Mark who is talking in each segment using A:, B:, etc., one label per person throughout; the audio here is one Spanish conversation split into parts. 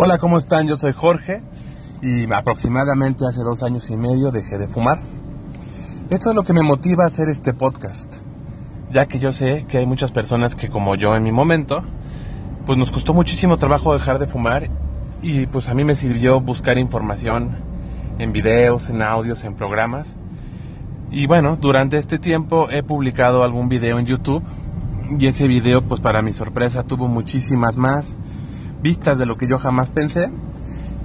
A: Hola, ¿cómo están? Yo soy Jorge y aproximadamente hace dos años y medio dejé de fumar. Esto es lo que me motiva a hacer este podcast, ya que yo sé que hay muchas personas que como yo en mi momento, pues nos costó muchísimo trabajo dejar de fumar y pues a mí me sirvió buscar información en videos, en audios, en programas. Y bueno, durante este tiempo he publicado algún video en YouTube y ese video pues para mi sorpresa tuvo muchísimas más vistas de lo que yo jamás pensé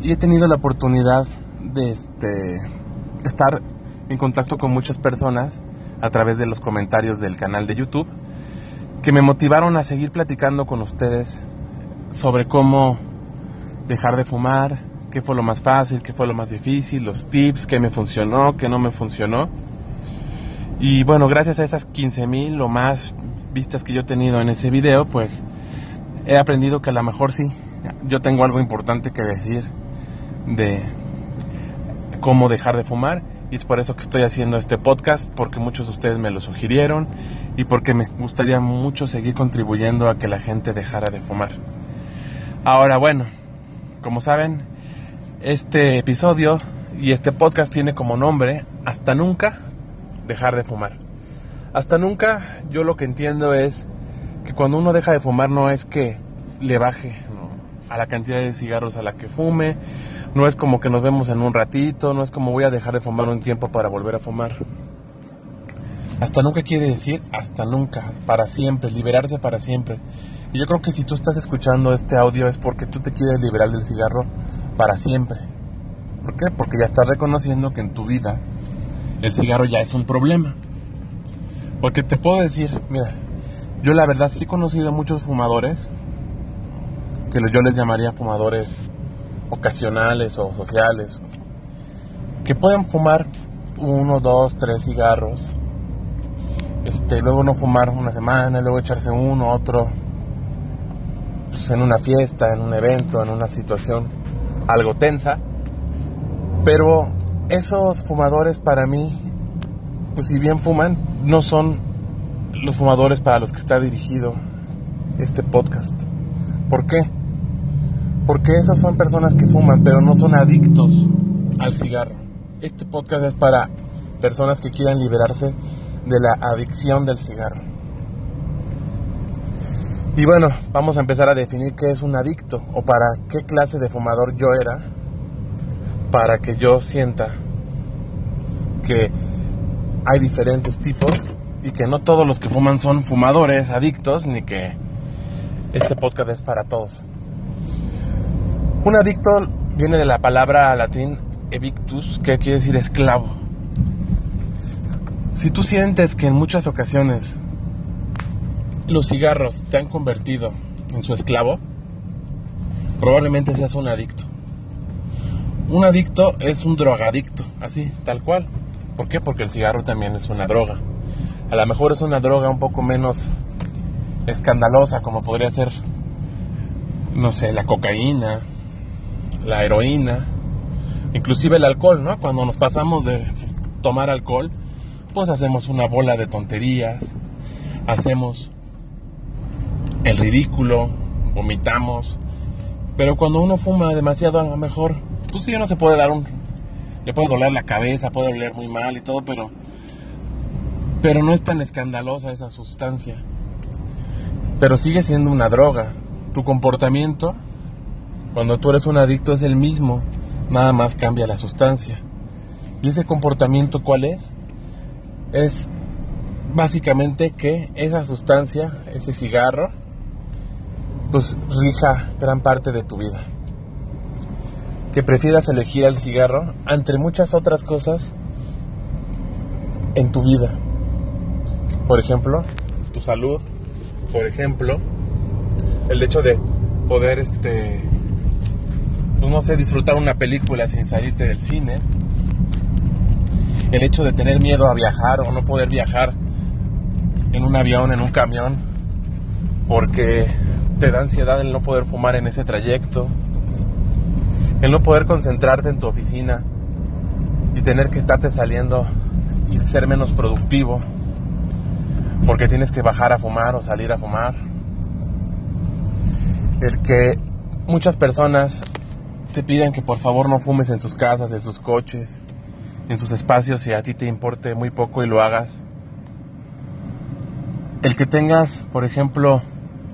A: y he tenido la oportunidad de este, estar en contacto con muchas personas a través de los comentarios del canal de YouTube que me motivaron a seguir platicando con ustedes sobre cómo dejar de fumar, qué fue lo más fácil, qué fue lo más difícil, los tips, qué me funcionó, qué no me funcionó. Y bueno, gracias a esas 15 mil o más vistas que yo he tenido en ese video, pues he aprendido que a lo mejor sí, yo tengo algo importante que decir de cómo dejar de fumar y es por eso que estoy haciendo este podcast porque muchos de ustedes me lo sugirieron y porque me gustaría mucho seguir contribuyendo a que la gente dejara de fumar. Ahora bueno, como saben, este episodio y este podcast tiene como nombre Hasta nunca dejar de fumar. Hasta nunca yo lo que entiendo es cuando uno deja de fumar no es que le baje a la cantidad de cigarros a la que fume, no es como que nos vemos en un ratito, no es como voy a dejar de fumar un tiempo para volver a fumar. Hasta nunca quiere decir hasta nunca, para siempre, liberarse para siempre. Y yo creo que si tú estás escuchando este audio es porque tú te quieres liberar del cigarro para siempre. ¿Por qué? Porque ya estás reconociendo que en tu vida el cigarro ya es un problema. Porque te puedo decir, mira, yo la verdad sí he conocido muchos fumadores, que yo les llamaría fumadores ocasionales o sociales, que pueden fumar uno, dos, tres cigarros, este, luego no fumar una semana, luego echarse uno, otro, pues, en una fiesta, en un evento, en una situación algo tensa, pero esos fumadores para mí, pues si bien fuman, no son los fumadores para los que está dirigido este podcast. ¿Por qué? Porque esas son personas que fuman, pero no son adictos al cigarro. Este podcast es para personas que quieran liberarse de la adicción del cigarro. Y bueno, vamos a empezar a definir qué es un adicto o para qué clase de fumador yo era para que yo sienta que hay diferentes tipos y que no todos los que fuman son fumadores adictos, ni que este podcast es para todos. Un adicto viene de la palabra latín evictus, que quiere decir esclavo. Si tú sientes que en muchas ocasiones los cigarros te han convertido en su esclavo, probablemente seas un adicto. Un adicto es un drogadicto, así, tal cual. ¿Por qué? Porque el cigarro también es una droga. A lo mejor es una droga un poco menos escandalosa, como podría ser, no sé, la cocaína, la heroína, inclusive el alcohol, ¿no? Cuando nos pasamos de tomar alcohol, pues hacemos una bola de tonterías, hacemos el ridículo, vomitamos, pero cuando uno fuma demasiado a lo mejor, pues sí, no se puede dar un, le puede doler la cabeza, puede doler muy mal y todo, pero pero no es tan escandalosa esa sustancia. Pero sigue siendo una droga. Tu comportamiento, cuando tú eres un adicto, es el mismo, nada más cambia la sustancia. ¿Y ese comportamiento cuál es? Es básicamente que esa sustancia, ese cigarro, pues rija gran parte de tu vida. Que prefieras elegir el cigarro entre muchas otras cosas en tu vida por ejemplo, tu salud, por ejemplo, el hecho de poder, este, pues no sé, disfrutar una película sin salirte del cine, el hecho de tener miedo a viajar o no poder viajar en un avión, en un camión, porque te da ansiedad el no poder fumar en ese trayecto, el no poder concentrarte en tu oficina y tener que estarte saliendo y ser menos productivo porque tienes que bajar a fumar o salir a fumar. El que muchas personas te piden que por favor no fumes en sus casas, en sus coches, en sus espacios y a ti te importe muy poco y lo hagas. El que tengas, por ejemplo,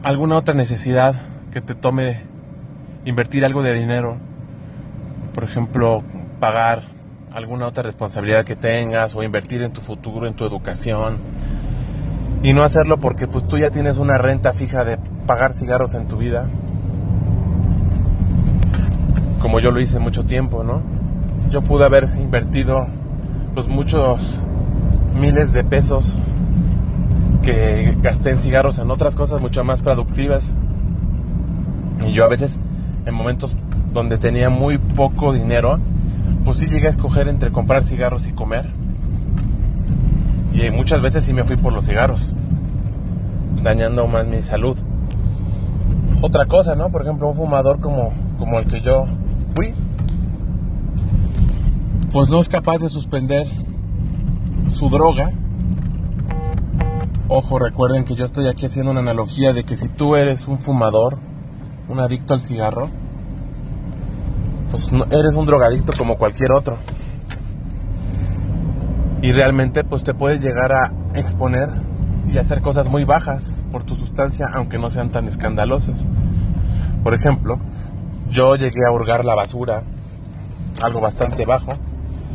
A: alguna otra necesidad que te tome invertir algo de dinero, por ejemplo, pagar alguna otra responsabilidad que tengas o invertir en tu futuro, en tu educación y no hacerlo porque pues tú ya tienes una renta fija de pagar cigarros en tu vida como yo lo hice mucho tiempo, ¿no? Yo pude haber invertido los muchos miles de pesos que gasté en cigarros en otras cosas mucho más productivas. Y yo a veces, en momentos donde tenía muy poco dinero, pues sí llegué a escoger entre comprar cigarros y comer. Y muchas veces sí me fui por los cigarros, dañando más mi salud. Otra cosa, ¿no? Por ejemplo, un fumador como, como el que yo fui, pues no es capaz de suspender su droga. Ojo, recuerden que yo estoy aquí haciendo una analogía de que si tú eres un fumador, un adicto al cigarro, pues eres un drogadicto como cualquier otro. Y realmente pues te puedes llegar a exponer y hacer cosas muy bajas por tu sustancia, aunque no sean tan escandalosas. Por ejemplo, yo llegué a hurgar la basura, algo bastante bajo,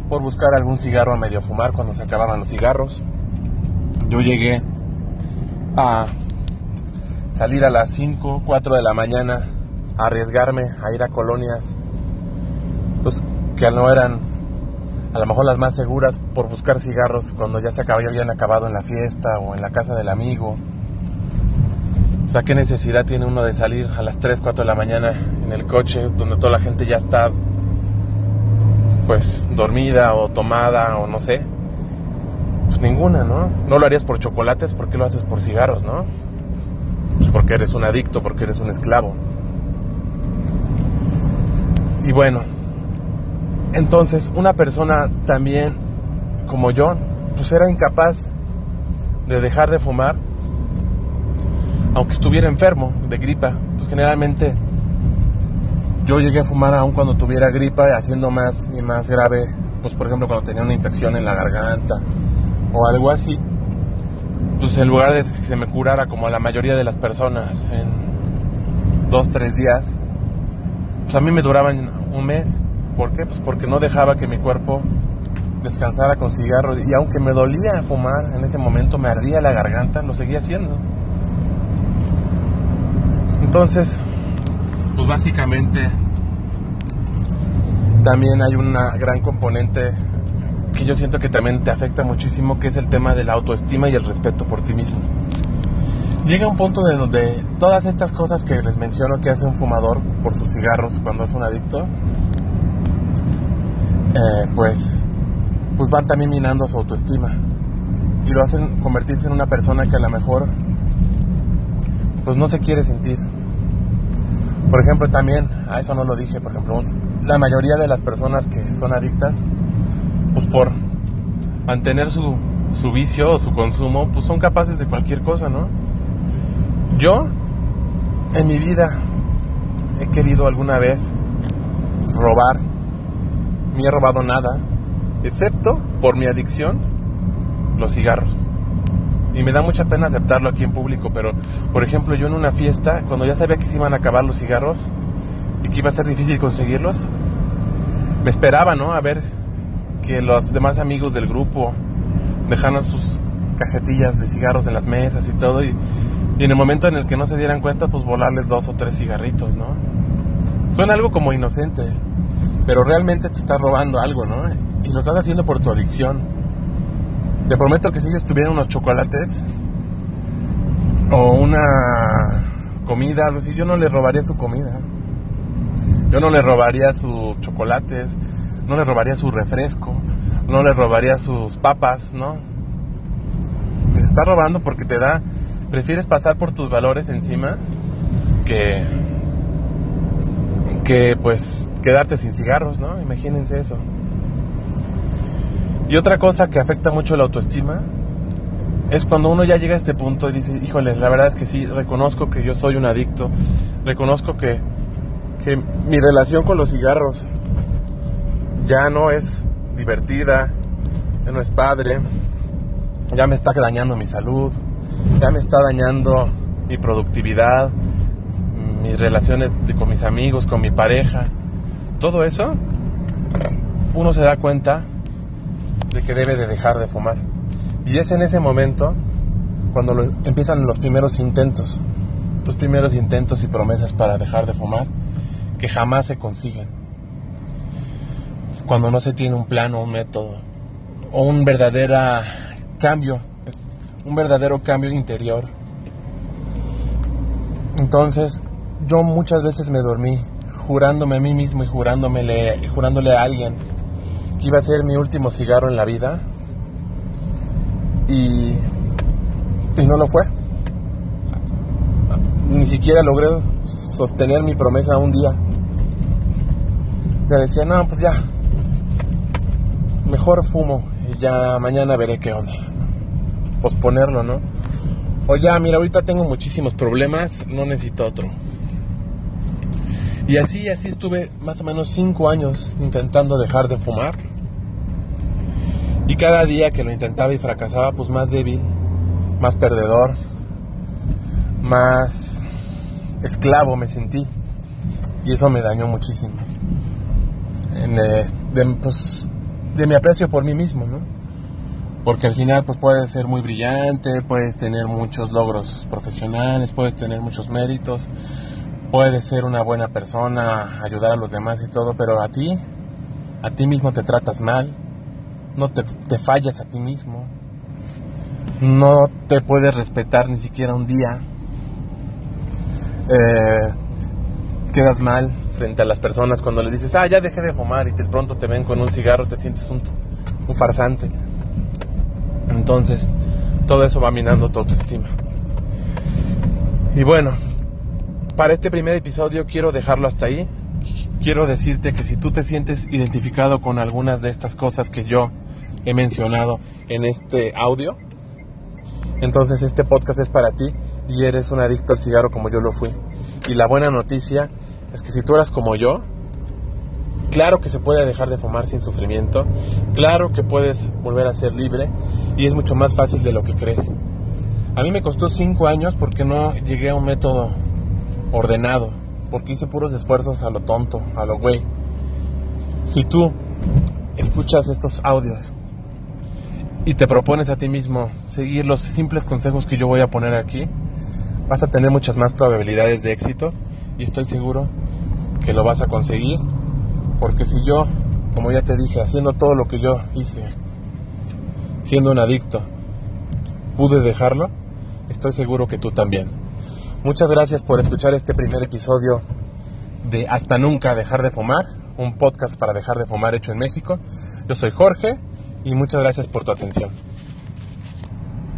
A: por buscar algún cigarro a medio fumar cuando se acababan los cigarros. Yo llegué a salir a las 5, 4 de la mañana, a arriesgarme a ir a colonias, pues que no eran a lo mejor las más seguras por buscar cigarros cuando ya se acabó, ya habían acabado en la fiesta o en la casa del amigo. O sea, ¿qué necesidad tiene uno de salir a las 3, 4 de la mañana en el coche donde toda la gente ya está pues dormida o tomada o no sé? Pues ninguna, ¿no? No lo harías por chocolates, ¿por qué lo haces por cigarros, no? Pues porque eres un adicto, porque eres un esclavo. Y bueno, entonces, una persona también como yo, pues era incapaz de dejar de fumar, aunque estuviera enfermo de gripa. Pues generalmente yo llegué a fumar aún cuando tuviera gripa, haciendo más y más grave, pues por ejemplo cuando tenía una infección en la garganta o algo así. Pues en lugar de que se me curara como a la mayoría de las personas en dos, tres días, pues a mí me duraban un mes ¿Por qué? Pues porque no dejaba que mi cuerpo descansara con cigarros y aunque me dolía fumar en ese momento, me ardía la garganta, lo seguía haciendo. Entonces, pues básicamente también hay una gran componente que yo siento que también te afecta muchísimo, que es el tema de la autoestima y el respeto por ti mismo. Llega un punto de donde todas estas cosas que les menciono que hace un fumador por sus cigarros cuando es un adicto, eh, pues, pues van también minando su autoestima y lo hacen convertirse en una persona que a lo mejor pues no se quiere sentir. Por ejemplo, también, a eso no lo dije, por ejemplo, la mayoría de las personas que son adictas, pues por mantener su, su vicio o su consumo, pues son capaces de cualquier cosa, ¿no? Yo, en mi vida, he querido alguna vez robar ni he robado nada, excepto por mi adicción, los cigarros. Y me da mucha pena aceptarlo aquí en público, pero por ejemplo yo en una fiesta, cuando ya sabía que se iban a acabar los cigarros y que iba a ser difícil conseguirlos, me esperaba, ¿no? A ver que los demás amigos del grupo dejaran sus cajetillas de cigarros en las mesas y todo, y, y en el momento en el que no se dieran cuenta, pues volarles dos o tres cigarritos, ¿no? Suena algo como inocente, pero realmente te estás robando algo, ¿no? Y lo estás haciendo por tu adicción. Te prometo que si ellos tuvieran unos chocolates o una comida, yo no les robaría su comida. Yo no les robaría sus chocolates, no les robaría su refresco, no les robaría sus papas, ¿no? Te está robando porque te da, prefieres pasar por tus valores encima que, que pues quedarte sin cigarros, ¿no? Imagínense eso. Y otra cosa que afecta mucho la autoestima es cuando uno ya llega a este punto y dice, híjole, la verdad es que sí, reconozco que yo soy un adicto, reconozco que, que mi relación con los cigarros ya no es divertida, ya no es padre, ya me está dañando mi salud, ya me está dañando mi productividad, mis relaciones con mis amigos, con mi pareja, todo eso, uno se da cuenta de que debe de dejar de fumar. Y es en ese momento cuando empiezan los primeros intentos, los primeros intentos y promesas para dejar de fumar, que jamás se consiguen. Cuando no se tiene un plan o un método, o un verdadero cambio, un verdadero cambio interior. Entonces, yo muchas veces me dormí jurándome a mí mismo y jurándome, jurándole a alguien que iba a ser mi último cigarro en la vida. Y, y no lo fue. Ni siquiera logré sostener mi promesa un día. Me decía, no, pues ya, mejor fumo y ya mañana veré qué onda. Posponerlo, ¿no? O ya, mira, ahorita tengo muchísimos problemas, no necesito otro. Y así, así estuve más o menos cinco años intentando dejar de fumar. Y cada día que lo intentaba y fracasaba, pues más débil, más perdedor, más esclavo me sentí. Y eso me dañó muchísimo. En, eh, de, pues, de mi aprecio por mí mismo, ¿no? Porque al final pues puedes ser muy brillante, puedes tener muchos logros profesionales, puedes tener muchos méritos, puedes ser una buena persona, ayudar a los demás y todo, pero a ti, a ti mismo te tratas mal, no te, fallas a ti mismo, no te puedes respetar ni siquiera un día, eh, quedas mal frente a las personas cuando les dices, ah, ya dejé de fumar y de pronto te ven con un cigarro, te sientes un, un farsante. Entonces, todo eso va minando tu autoestima. Y bueno, para este primer episodio quiero dejarlo hasta ahí. Quiero decirte que si tú te sientes identificado con algunas de estas cosas que yo he mencionado en este audio, entonces este podcast es para ti y eres un adicto al cigarro como yo lo fui. Y la buena noticia es que si tú eras como yo, claro que se puede dejar de fumar sin sufrimiento, claro que puedes volver a ser libre y es mucho más fácil de lo que crees. A mí me costó cinco años porque no llegué a un método ordenado, porque hice puros esfuerzos a lo tonto, a lo güey. Si tú escuchas estos audios y te propones a ti mismo seguir los simples consejos que yo voy a poner aquí, vas a tener muchas más probabilidades de éxito y estoy seguro que lo vas a conseguir, porque si yo, como ya te dije, haciendo todo lo que yo hice, siendo un adicto, pude dejarlo, estoy seguro que tú también. Muchas gracias por escuchar este primer episodio de Hasta Nunca Dejar de Fumar, un podcast para dejar de fumar hecho en México. Yo soy Jorge y muchas gracias por tu atención.